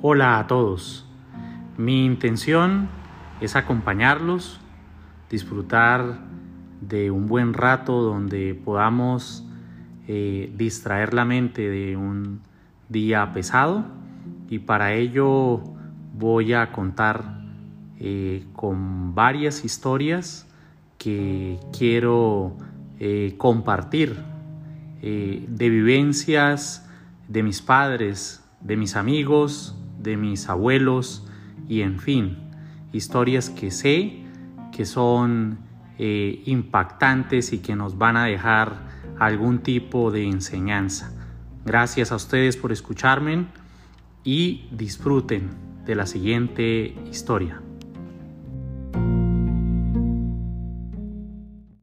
Hola a todos. Mi intención es acompañarlos, disfrutar de un buen rato donde podamos eh, distraer la mente de un día pesado y para ello voy a contar eh, con varias historias que quiero eh, compartir de vivencias de mis padres, de mis amigos, de mis abuelos y en fin, historias que sé que son eh, impactantes y que nos van a dejar algún tipo de enseñanza. Gracias a ustedes por escucharme y disfruten de la siguiente historia.